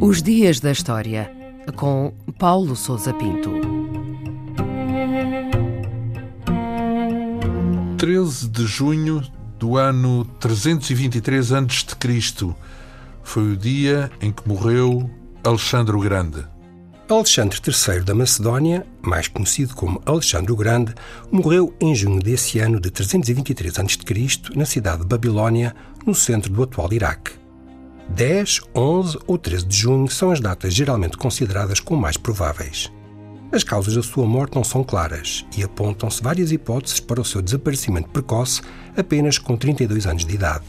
Os Dias da História, com Paulo Souza Pinto. 13 de junho do ano 323 a.C. foi o dia em que morreu Alexandre o Grande. Alexandre III da Macedónia, mais conhecido como Alexandre o Grande, morreu em junho desse ano de 323 a.C., na cidade de Babilónia, no centro do atual Iraque. 10, 11 ou 13 de junho são as datas geralmente consideradas como mais prováveis. As causas da sua morte não são claras e apontam-se várias hipóteses para o seu desaparecimento precoce apenas com 32 anos de idade.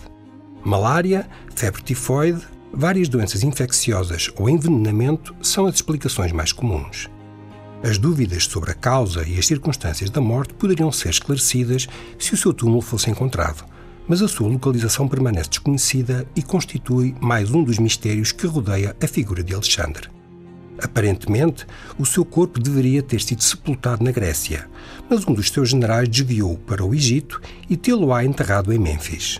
Malária, febre tifoide, Várias doenças infecciosas ou envenenamento são as explicações mais comuns. As dúvidas sobre a causa e as circunstâncias da morte poderiam ser esclarecidas se o seu túmulo fosse encontrado, mas a sua localização permanece desconhecida e constitui mais um dos mistérios que rodeia a figura de Alexandre. Aparentemente, o seu corpo deveria ter sido sepultado na Grécia, mas um dos seus generais desviou para o Egito e tê-lo-á enterrado em Mênfis.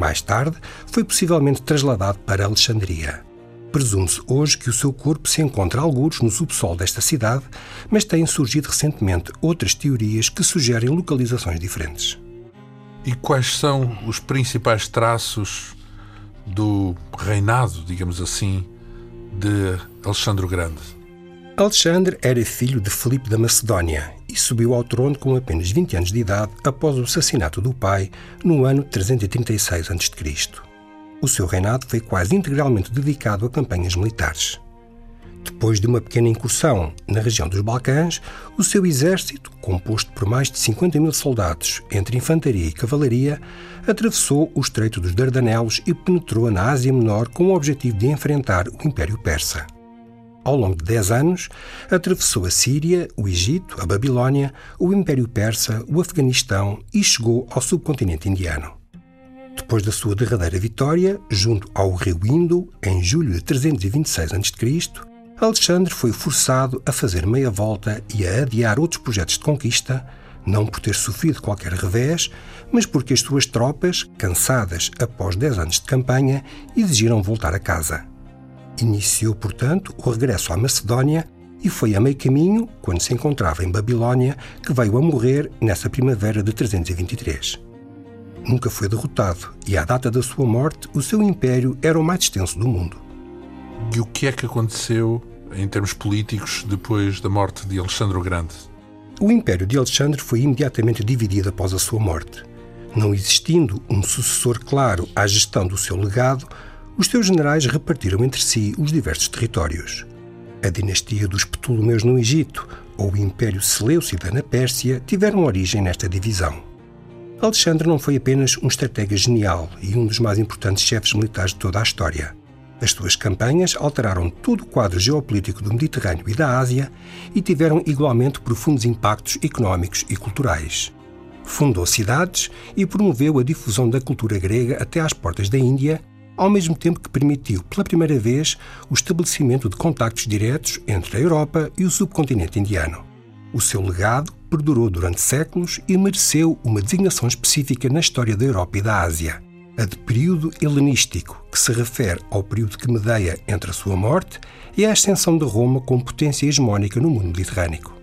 Mais tarde, foi possivelmente trasladado para Alexandria. Presume-se hoje que o seu corpo se encontra alguns no subsolo desta cidade, mas têm surgido recentemente outras teorias que sugerem localizações diferentes. E quais são os principais traços do reinado, digamos assim, de Alexandre o Grande? Alexandre era filho de Filipe da Macedónia e subiu ao trono com apenas 20 anos de idade após o assassinato do pai no ano 336 a.C. O seu reinado foi quase integralmente dedicado a campanhas militares. Depois de uma pequena incursão na região dos Balcãs, o seu exército, composto por mais de 50 mil soldados entre infantaria e cavalaria, atravessou o Estreito dos Dardanelos e penetrou na Ásia Menor com o objetivo de enfrentar o Império Persa. Ao longo de 10 anos, atravessou a Síria, o Egito, a Babilónia, o Império Persa, o Afeganistão e chegou ao subcontinente indiano. Depois da sua derradeira vitória, junto ao rio Indo, em julho de 326 a.C., Alexandre foi forçado a fazer meia volta e a adiar outros projetos de conquista, não por ter sofrido qualquer revés, mas porque as suas tropas, cansadas após 10 anos de campanha, exigiram voltar a casa. Iniciou, portanto, o regresso à Macedónia e foi a meio caminho, quando se encontrava em Babilónia, que veio a morrer nessa primavera de 323. Nunca foi derrotado e, à data da sua morte, o seu império era o mais extenso do mundo. E o que é que aconteceu em termos políticos depois da morte de Alexandre o Grande? O império de Alexandre foi imediatamente dividido após a sua morte. Não existindo um sucessor claro à gestão do seu legado, os seus generais repartiram entre si os diversos territórios. A dinastia dos Ptolomeus no Egito ou o Império Seleucida na Pérsia tiveram origem nesta divisão. Alexandre não foi apenas um estratega genial e um dos mais importantes chefes militares de toda a história. As suas campanhas alteraram todo o quadro geopolítico do Mediterrâneo e da Ásia e tiveram igualmente profundos impactos económicos e culturais. Fundou cidades e promoveu a difusão da cultura grega até às portas da Índia ao mesmo tempo que permitiu, pela primeira vez, o estabelecimento de contactos diretos entre a Europa e o subcontinente indiano. O seu legado perdurou durante séculos e mereceu uma designação específica na história da Europa e da Ásia, a de período helenístico, que se refere ao período que medeia entre a sua morte e a ascensão de Roma como potência hegemónica no mundo mediterrâneo.